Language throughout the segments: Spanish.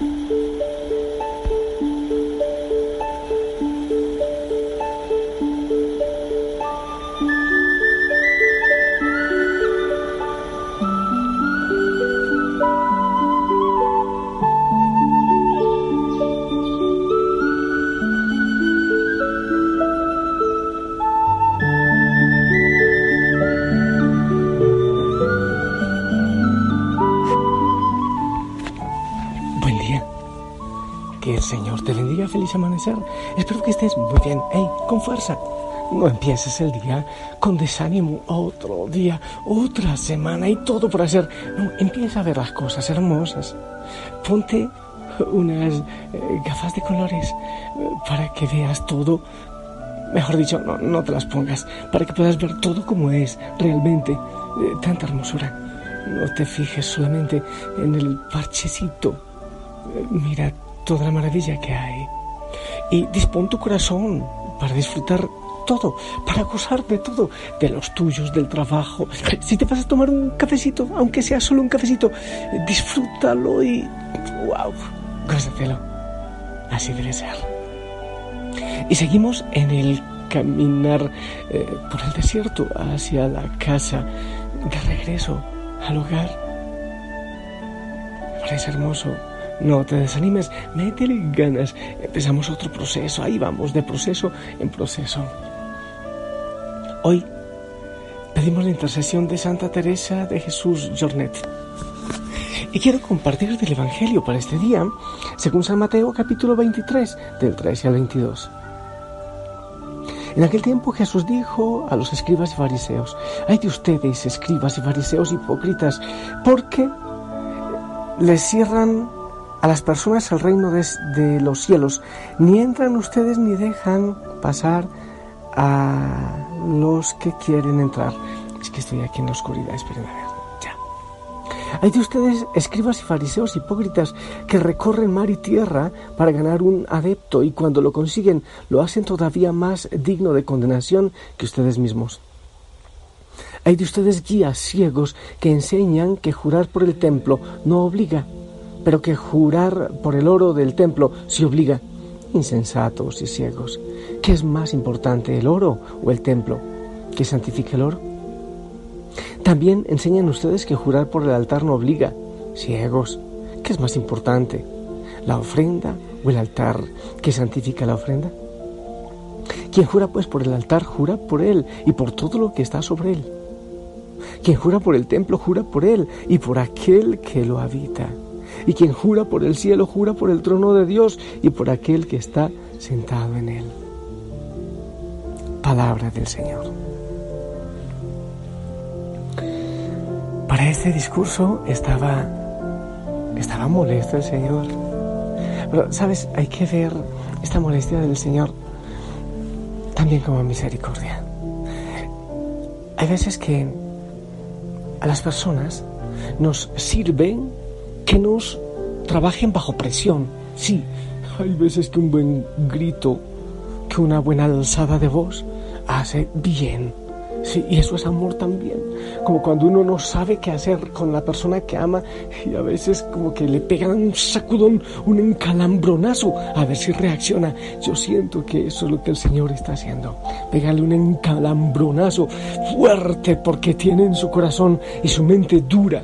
Thank you. Amanecer. Espero que estés muy bien. Hey, con fuerza. No empieces el día con desánimo. Otro día, otra semana y todo por hacer. No, empieza a ver las cosas hermosas. Ponte unas eh, gafas de colores eh, para que veas todo. Mejor dicho, no, no te las pongas. Para que puedas ver todo como es realmente. eh, tanta hermosura. No te fijes solamente en el parchecito Mira toda la maravilla que hay. Y dispón tu corazón para disfrutar todo, para gozar de todo, de los tuyos, del trabajo. Si te vas a tomar un cafecito, aunque sea solo un cafecito, disfrútalo y... ¡Wow! Gózatelo. Así debe ser. Y seguimos en el caminar eh, por el desierto hacia la casa, de regreso al hogar. Me parece hermoso. No te desanimes, métele ganas. Empezamos otro proceso, ahí vamos, de proceso en proceso. Hoy pedimos la intercesión de Santa Teresa de Jesús Jornet. Y quiero compartir del Evangelio para este día, según San Mateo capítulo 23, del 13 al 22. En aquel tiempo Jesús dijo a los escribas y fariseos, ay de ustedes, escribas y fariseos hipócritas, porque les cierran a las personas al reino de, los cielos, ni entran ustedes ni dejan pasar a los que quieren entrar. Es que estoy aquí en la oscuridad, esperen a ver, ya. Hay de ustedes, escribas y fariseos hipócritas, que recorren mar y tierra para ganar un adepto y cuando lo consiguen lo hacen todavía más digno de condenación que ustedes mismos. Hay de ustedes guías ciegos que enseñan que jurar por el templo no obliga, pero que jurar por el oro del templo se obliga. Insensatos y ciegos. ¿Qué es más importante, el oro o el templo? ¿Que santifique el oro? También enseñan ustedes que jurar por el altar no obliga. Ciegos. ¿Qué es más importante? ¿La ofrenda o el altar que santifica la ofrenda? Quien jura pues por el altar, jura por él y por todo lo que está sobre él. Quien jura por el templo, jura por él y por aquel que lo habita. Y quien jura por el cielo, jura por el trono de Dios y por aquel que está sentado en él. Palabra del Señor. Para este discurso estaba, estaba molesto el Señor. Pero, ¿sabes? Hay que ver esta molestia del Señor también como misericordia. Hay veces que a las personas nos sirven que nos trabajen bajo presión. Sí, hay veces que un buen grito, que una buena alzada de voz hace bien. Sí, y eso es amor también. Como cuando uno no sabe qué hacer con la persona que ama y a veces como que le pegan un sacudón, un encalambronazo, a ver si reacciona. Yo siento que eso es lo que el Señor está haciendo. Pégale un encalambronazo fuerte porque tiene en su corazón y su mente dura.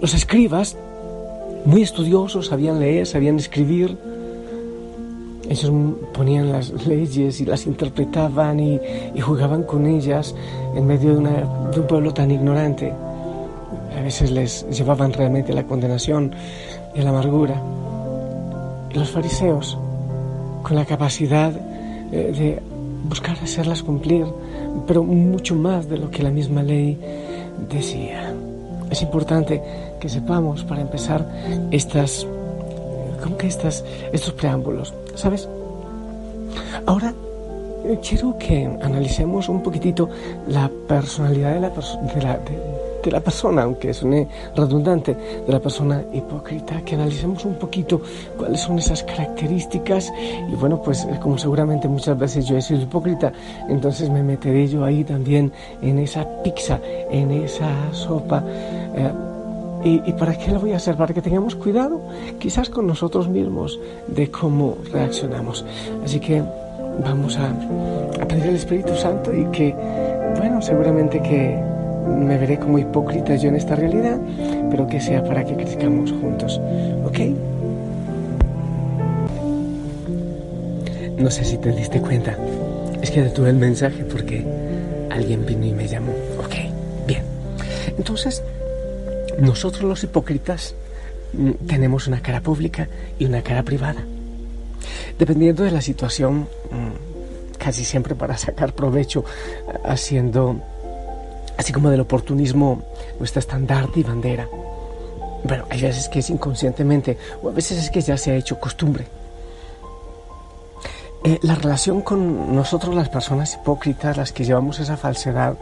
Los escribas, muy estudiosos, sabían leer, sabían escribir, ellos ponían las leyes y las interpretaban y, jugaban con ellas en medio de, un pueblo tan ignorante. A veces les llevaban realmente la condenación y la amargura. Y los fariseos, con la capacidad eh, de buscar hacerlas cumplir, pero mucho más de lo que la misma ley decía. Es importante que sepamos, para empezar, estas como que estas, estos preámbulos, ¿sabes? Ahora eh, quiero que analicemos un poquitito la personalidad de la, de la, de, la persona, aunque suene redundante, de la persona hipócrita, que analicemos un poquito cuáles son esas características y bueno, pues eh, como seguramente muchas veces yo he sido hipócrita, entonces me meteré yo ahí también en esa pizza, en esa sopa. Eh, ¿Y, para qué lo voy a hacer? Para que tengamos cuidado quizás con nosotros mismos de cómo reaccionamos. Así que vamos a, a pedir al Espíritu Santo y que, bueno, seguramente que me veré como hipócrita yo en esta realidad, pero que sea para que crezcamos juntos. ¿Ok? No sé si te diste cuenta. Es que detuve el mensaje porque alguien vino y me llamó. Ok, bien. Entonces, nosotros los hipócritas mm, tenemos una cara pública y una cara privada. Dependiendo de la situación, mm, casi siempre para sacar provecho, haciendo, así como del oportunismo, nuestra estandarte y bandera. Bueno, hay veces que es inconscientemente o a veces es que ya se ha hecho costumbre. Eh, la relación con nosotros las personas hipócritas, las que llevamos esa falsedad,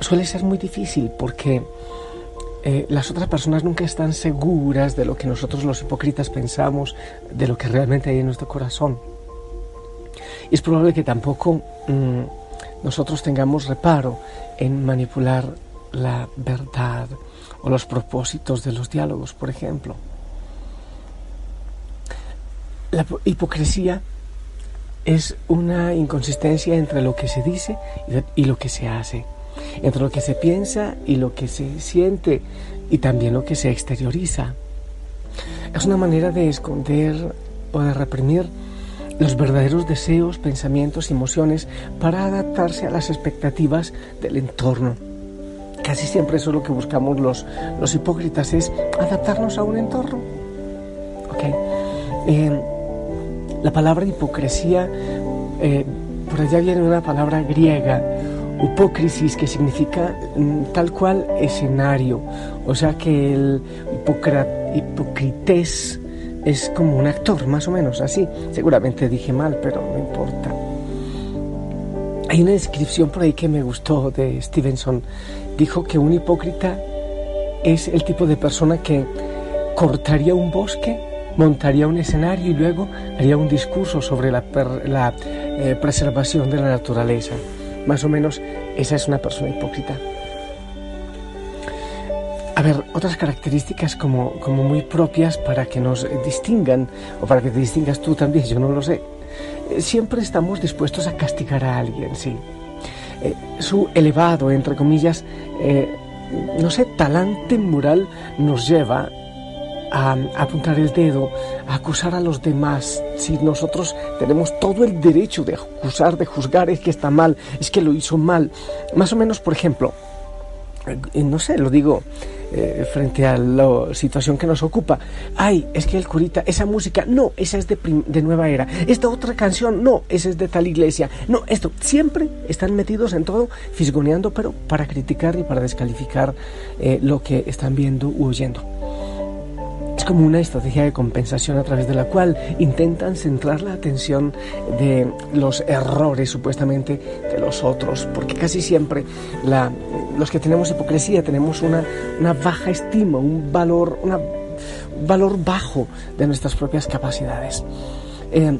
suele ser muy difícil porque eh, las otras personas nunca están seguras de lo que nosotros los hipócritas pensamos, de lo que realmente hay en nuestro corazón. Y es probable que tampoco mm, nosotros tengamos reparo en manipular la verdad o los propósitos de los diálogos, por ejemplo. La hipocresía es una inconsistencia entre lo que se dice y lo que se hace entre lo que se piensa y lo que se siente y también lo que se exterioriza. Es una manera de esconder o de reprimir los verdaderos deseos, pensamientos y emociones para adaptarse a las expectativas del entorno. Casi siempre eso es lo que buscamos los, los hipócritas, es adaptarnos a un entorno. Okay. Eh, la palabra hipocresía, eh, por allá viene una palabra griega, Hipócrisis, que significa mm, tal cual escenario, o sea que el hipocrités es como un actor, más o menos así. Seguramente dije mal, pero no importa. Hay una descripción por ahí que me gustó de Stevenson. Dijo que un hipócrita es el tipo de persona que cortaría un bosque, montaría un escenario y luego haría un discurso sobre la, eh, preservación de la naturaleza. Más o menos esa es una persona hipócrita. A ver, otras características como, como muy propias para que nos distingan, o para que te distingas tú también, yo no lo sé. Eh, siempre estamos dispuestos a castigar a alguien, sí. Eh, su elevado, entre comillas, eh, no sé, talante moral nos lleva a, apuntar el dedo, a acusar a los demás, si nosotros tenemos todo el derecho de acusar, de juzgar, es que está mal, es que lo hizo mal. Más o menos, por ejemplo, no sé, lo digo eh, frente a la situación que nos ocupa. Ay, es que el curita, esa música, no, esa es de, de, nueva era. Esta otra canción, no, esa es de tal iglesia. No, esto, siempre están metidos en todo, fisgoneando, pero para criticar y para descalificar eh, lo que están viendo u oyendo como una estrategia de compensación a través de la cual intentan centrar la atención de los errores supuestamente de los otros, porque casi siempre los que tenemos hipocresía tenemos una, baja estima, un valor, un valor bajo de nuestras propias capacidades. Eh,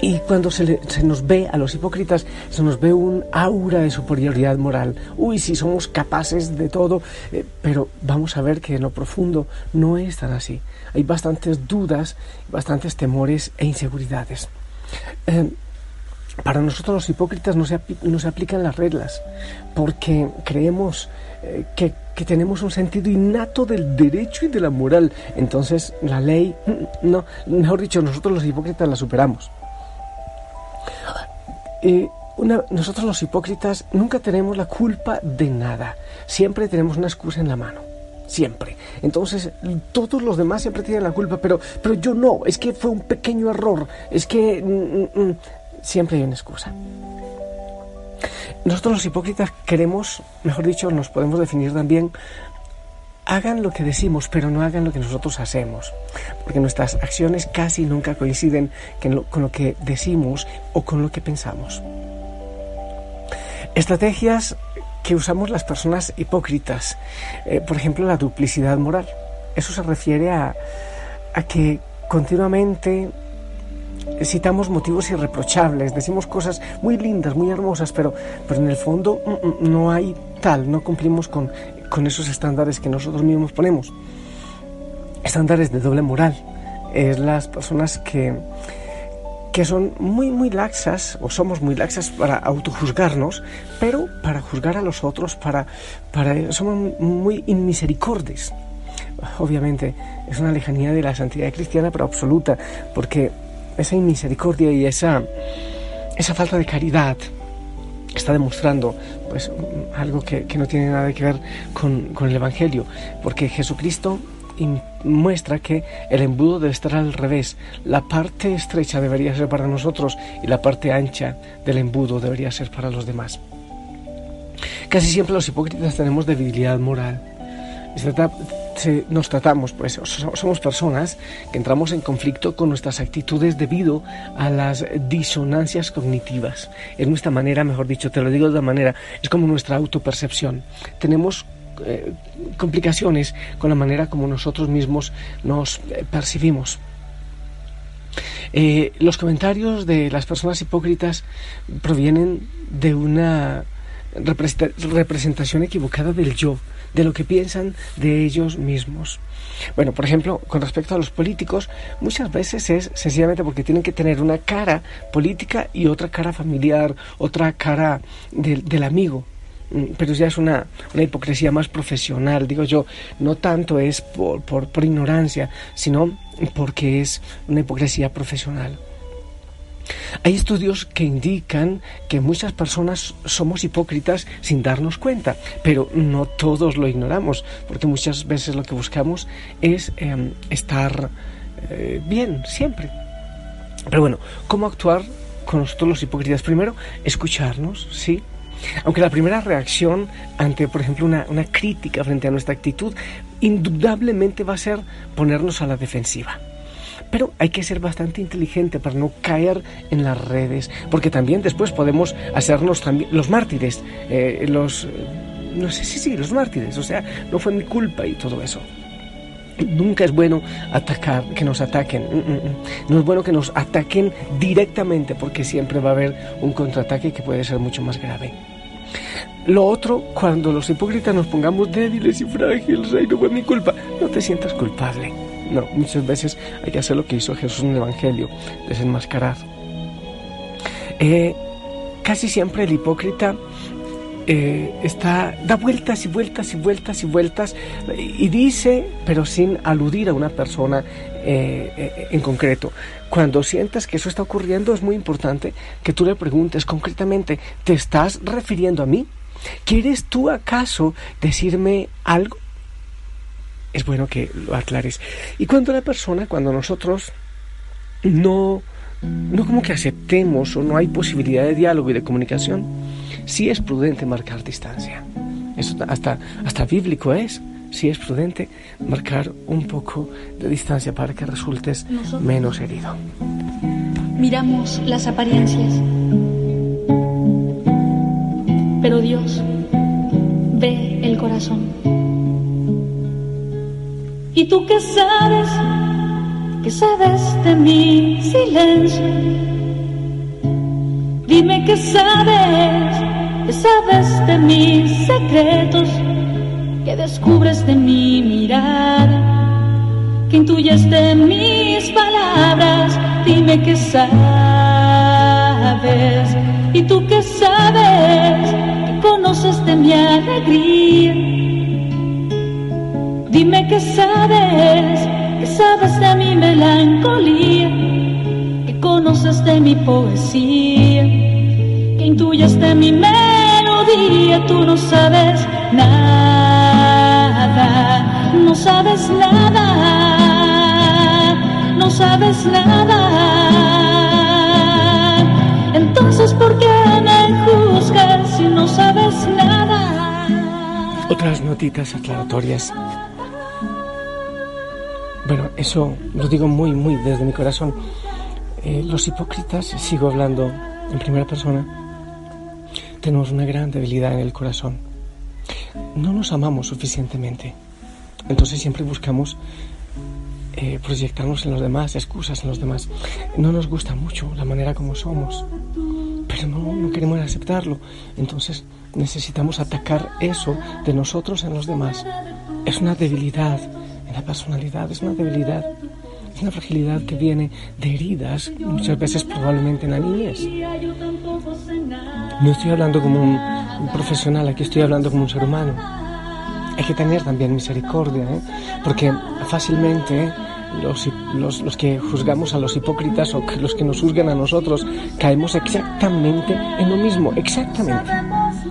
y cuando se, nos ve a los hipócritas, se nos ve un aura de superioridad moral. Uy, si somos capaces de todo, eh, pero vamos a ver que en lo profundo no es tan así. Hay bastantes dudas, bastantes temores e inseguridades. Eh, para nosotros los hipócritas no se, no se, aplican las reglas, porque creemos eh, que, tenemos un sentido innato del derecho y de la moral. Entonces la ley, no, mejor dicho, nosotros los hipócritas la superamos nosotros los hipócritas nunca tenemos la culpa de nada. Siempre tenemos una excusa en la mano. Siempre. Entonces, todos los demás siempre tienen la culpa, pero, pero yo no. Es que fue un pequeño error. Es que mm, mm, mm, siempre hay una excusa. Nosotros los hipócritas queremos, mejor dicho, nos podemos definir también hagan lo que decimos, pero no hagan lo que nosotros hacemos, porque nuestras acciones casi nunca coinciden con lo que decimos o con lo que pensamos. Estrategias que usamos las personas hipócritas, eh, por ejemplo la duplicidad moral. Eso se refiere a, a que continuamente citamos motivos irreprochables, decimos cosas muy lindas, muy hermosas, pero, pero en el fondo mm, mm, no hay tal, no cumplimos con, con esos estándares que nosotros mismos ponemos. Estándares de doble moral. Es las personas que, que son muy, muy laxas, o somos muy laxas para autojuzgarnos, pero para juzgar a los otros, para, para, somos muy inmisericordes. Obviamente es una lejanía de la santidad cristiana, pero absoluta, porque esa inmisericordia y esa, esa falta de caridad está demostrando pues algo que, no tiene nada que ver con, con el Evangelio, porque Jesucristo muestra que el embudo debe estar al revés. La parte estrecha debería ser para nosotros y la parte ancha del embudo debería ser para los demás. Casi siempre los hipócritas tenemos debilidad moral nos tratamos, pues somos personas que entramos en conflicto con nuestras actitudes debido a las disonancias cognitivas. Es nuestra manera, mejor dicho, te lo digo de otra manera, es como nuestra autopercepción. Tenemos eh, complicaciones con la manera como nosotros mismos nos eh, percibimos. Eh, los comentarios de las personas hipócritas provienen de una representación equivocada del yo, de lo que piensan de ellos mismos. Bueno, por ejemplo, con respecto a los políticos, muchas veces es sencillamente porque tienen que tener una cara política y otra cara familiar, otra cara del amigo mm, pero ya es una, una, hipocresía más profesional, digo yo, no tanto es por, por, por ignorancia, sino porque es una hipocresía profesional. Hay estudios que indican que muchas personas somos hipócritas sin darnos cuenta, pero no todos lo ignoramos, porque muchas veces lo que buscamos es em, estar eh, bien siempre. Pero bueno, ¿cómo actuar con nosotros los hipócritas? Primero, escucharnos, ¿sí? Aunque la primera reacción ante, por ejemplo, una, una crítica frente a nuestra actitud, indudablemente va a ser ponernos a la defensiva pero hay que ser bastante inteligente para no caer en las redes, porque también después podemos hacernos también los mártires, eh, los, no sé si sí, los mártires, o sea, no fue mi culpa y todo eso. Nunca es bueno atacar, que nos ataquen. Mm, mm, mm. No es bueno que nos ataquen directamente porque siempre va a haber un contraataque que puede ser mucho más grave. Lo otro, cuando los hipócritas nos pongamos débiles y frágiles, ay, no fue mi culpa, no te sientas culpable. No, muchas veces hay que hacer lo que hizo Jesús en el Evangelio, desenmascarar. Eh, casi siempre el hipócrita eh, está, da vueltas y vueltas y vueltas y vueltas y dice, pero sin aludir a una persona eh, en concreto. Cuando sientas que eso está ocurriendo, es muy importante que tú le preguntes concretamente, ¿te estás refiriendo a mí? ¿Quieres tú acaso decirme algo? Es bueno que lo aclares. Y cuando la persona, cuando nosotros no, no como que aceptemos o no hay posibilidad de diálogo y de comunicación, sí es prudente marcar distancia. Eso hasta, hasta bíblico es. Sí es prudente marcar un poco de distancia para que resultes menos herido. Miramos las apariencias, pero Dios ve el corazón. ¿Y tú qué sabes? ¿Qué sabes de mi silencio? Dime qué sabes, qué sabes de mis secretos, qué descubres de mi mirada, qué intuyes de mis palabras, dime qué sabes. ¿Y tú qué sabes? ¿Qué conoces de mi alegría? Dime qué sabes, qué sabes de mi melancolía, qué conoces de mi poesía, qué intuyes de mi melodía, tú no sabes nada, no sabes nada, no sabes nada. Entonces, ¿por qué me juzgas si no sabes nada? Otras notitas aclaratorias Bueno, eso lo digo muy, muy desde mi corazón. Eh, los hipócritas, sigo hablando en primera persona, tenemos una gran debilidad en el corazón. No nos amamos suficientemente. Entonces siempre buscamos eh, proyectarnos en los demás, excusas en los demás. No nos gusta mucho la manera como somos, pero no, no queremos aceptarlo. Entonces necesitamos atacar eso de nosotros en los demás. Es una debilidad en la personalidad, es una debilidad, es una fragilidad que viene de heridas, muchas veces probablemente en la niñez. No estoy hablando como un, profesional, aquí estoy hablando como un ser humano. Hay que tener también misericordia, ¿eh? porque fácilmente los, los, los, que juzgamos a los hipócritas o los que nos juzgan a nosotros caemos exactamente en lo mismo, exactamente.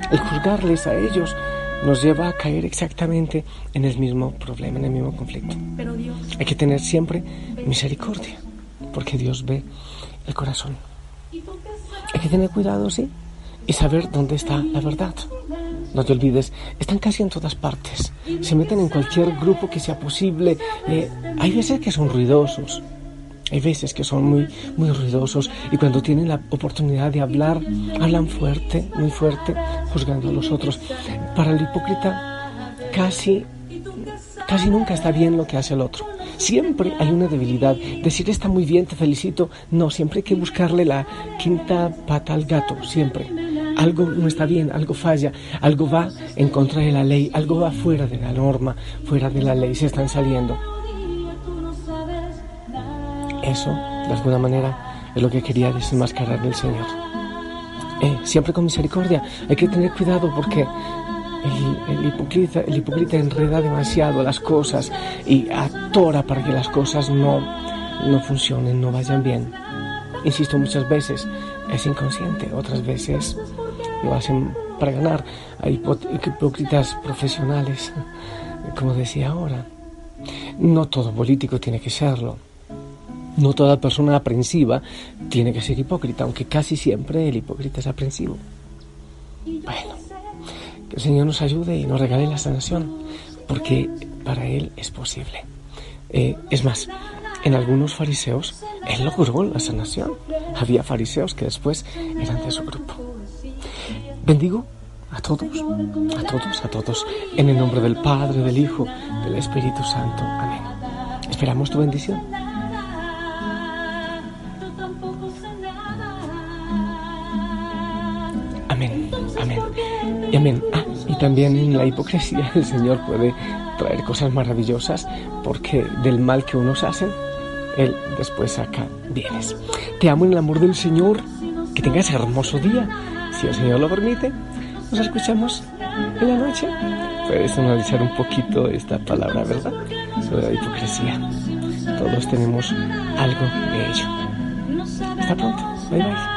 El juzgarles a ellos nos lleva a caer exactamente en el mismo problema, en el mismo conflicto. Hay que tener siempre misericordia, porque Dios ve el corazón. Hay que tener cuidado, sí, y saber dónde está la verdad. No te olvides, están casi en todas partes. Se meten en cualquier grupo que sea posible. Eh, hay veces que son ruidosos, hay veces que son muy, muy ruidosos y cuando tienen la oportunidad de hablar, hablan fuerte, muy fuerte, juzgando a los otros. Para el hipócrita, casi, casi nunca está bien lo que hace el otro. Siempre hay una debilidad. Decir está muy bien, te felicito. No, siempre hay que buscarle la quinta pata al gato, siempre. Algo no está bien, algo falla, algo va en contra de la ley, algo va fuera de la norma, fuera de la ley, se están saliendo. Eso, de alguna manera, es lo que quería desenmascarar del Señor. Eh, siempre con misericordia. Hay que tener cuidado porque el, hipócrita, el hipócrita enreda demasiado las cosas y atora para que las cosas no, no funcionen, no vayan bien. Insisto muchas veces, es inconsciente, otras veces lo hacen para ganar. Hay hipócritas profesionales, como decía ahora. No todo político tiene que serlo. No toda persona aprensiva tiene que ser hipócrita, aunque casi siempre el hipócrita es aprensivo. Bueno, que el Señor nos ayude y nos regale la sanación, porque para Él es posible. Eh, es más, en algunos fariseos Él logró la sanación. Había fariseos que después eran de su grupo. Bendigo a todos, a todos, a todos, en el nombre del Padre, del Hijo, del Espíritu Santo. Amén. Esperamos tu bendición. Amén. Ah, y también la hipocresía el Señor puede traer cosas maravillosas porque del mal que unos hacen, Él después saca bienes. Te amo en el amor del Señor. Que tengas hermoso día. Si el Señor lo permite, nos escuchamos en la noche. Puedes analizar un poquito esta palabra, ¿verdad? Sobre la hipocresía. Todos tenemos algo de ello. Hasta pronto. Bye bye.